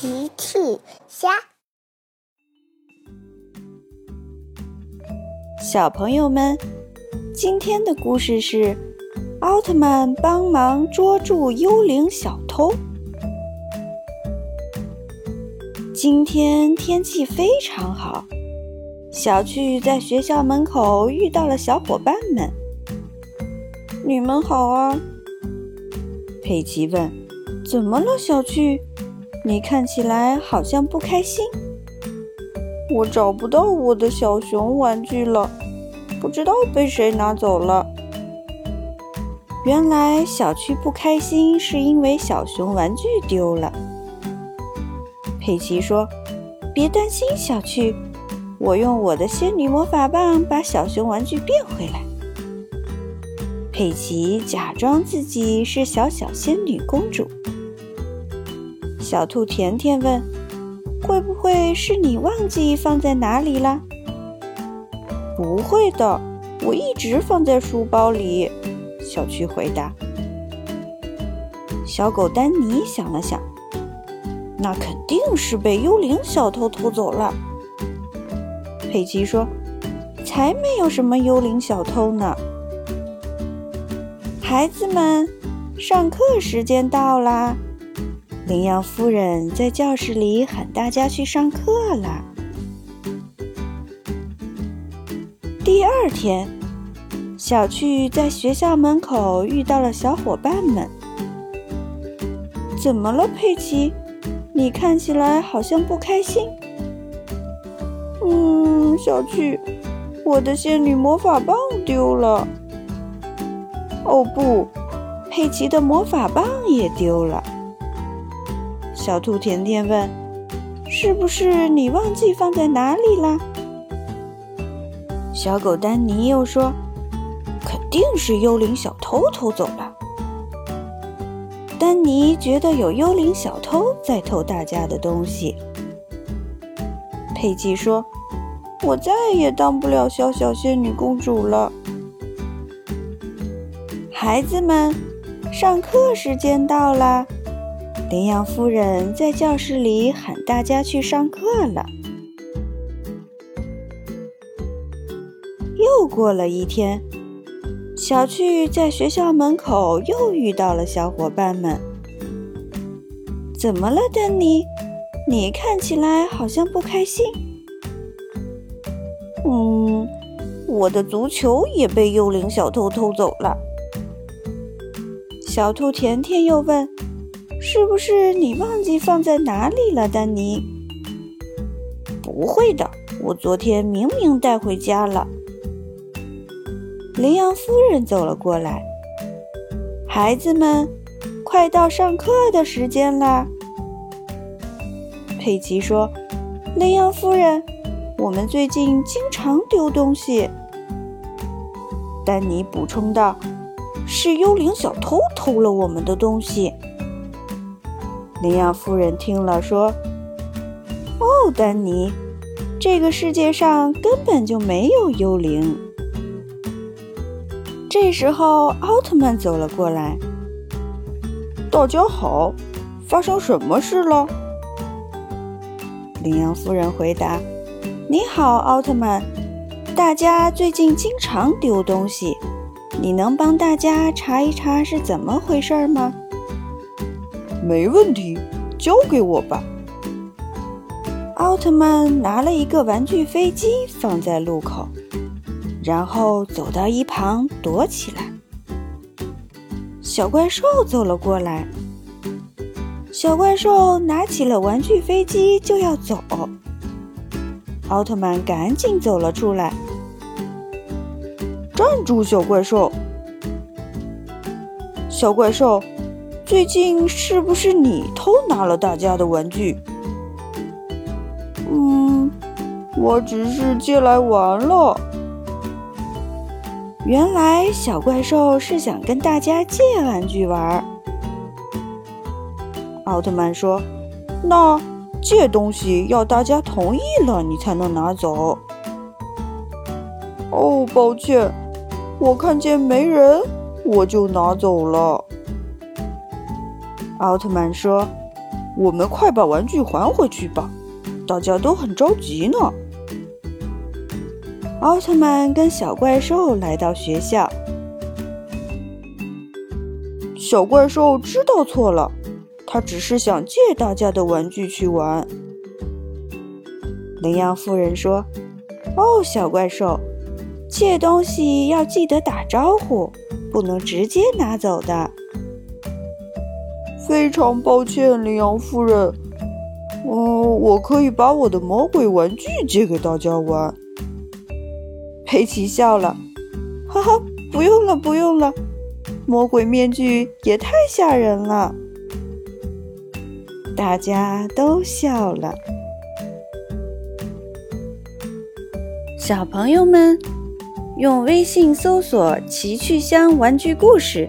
奇趣虾，小朋友们，今天的故事是奥特曼帮忙捉住幽灵小偷。今天天气非常好，小趣在学校门口遇到了小伙伴们。你们好啊，佩奇问：“怎么了，小趣？”你看起来好像不开心。我找不到我的小熊玩具了，不知道被谁拿走了。原来小趣不开心是因为小熊玩具丢了。佩奇说：“别担心，小趣，我用我的仙女魔法棒把小熊玩具变回来。”佩奇假装自己是小小仙女公主。小兔甜甜问：“会不会是你忘记放在哪里了？”“不会的，我一直放在书包里。”小趣回答。小狗丹尼想了想：“那肯定是被幽灵小偷偷走了。”佩奇说：“才没有什么幽灵小偷呢！”孩子们，上课时间到啦！羚羊夫人在教室里喊大家去上课了。第二天，小趣在学校门口遇到了小伙伴们。怎么了，佩奇？你看起来好像不开心。嗯，小趣，我的仙女魔法棒丢了。哦不，佩奇的魔法棒也丢了。小兔甜甜问：“是不是你忘记放在哪里了？”小狗丹尼又说：“肯定是幽灵小偷偷走了。”丹尼觉得有幽灵小偷在偷大家的东西。佩奇说：“我再也当不了小小仙女公主了。”孩子们，上课时间到了。羚羊夫人在教室里喊大家去上课了。又过了一天，小趣在学校门口又遇到了小伙伴们。怎么了，丹尼？你看起来好像不开心。嗯，我的足球也被幽灵小偷偷走了。小兔甜甜又问。是不是你忘记放在哪里了，丹尼？不会的，我昨天明明带回家了。羚羊夫人走了过来，孩子们，快到上课的时间啦。佩奇说：“羚羊夫人，我们最近经常丢东西。”丹尼补充道：“是幽灵小偷偷了我们的东西。”羚羊夫人听了说：“哦，丹尼，这个世界上根本就没有幽灵。”这时候，奥特曼走了过来。“大家好，发生什么事了？”羚羊夫人回答：“你好，奥特曼。大家最近经常丢东西，你能帮大家查一查是怎么回事吗？”没问题，交给我吧。奥特曼拿了一个玩具飞机放在路口，然后走到一旁躲起来。小怪兽走了过来，小怪兽拿起了玩具飞机就要走，奥特曼赶紧走了出来，站住，小怪兽！小怪兽。最近是不是你偷拿了大家的玩具？嗯，我只是借来玩了。原来小怪兽是想跟大家借玩具玩。奥特曼说：“那借东西要大家同意了，你才能拿走。”哦，抱歉，我看见没人，我就拿走了。奥特曼说：“我们快把玩具还回去吧，大家都很着急呢。奥特曼跟小怪兽来到学校。小怪兽知道错了，他只是想借大家的玩具去玩。羚羊夫人说：“哦，小怪兽，借东西要记得打招呼，不能直接拿走的。”非常抱歉，羚羊夫人。嗯，我可以把我的魔鬼玩具借给大家玩。佩奇笑了，哈哈，不用了，不用了，魔鬼面具也太吓人了。大家都笑了。小朋友们，用微信搜索“奇趣箱玩具故事”，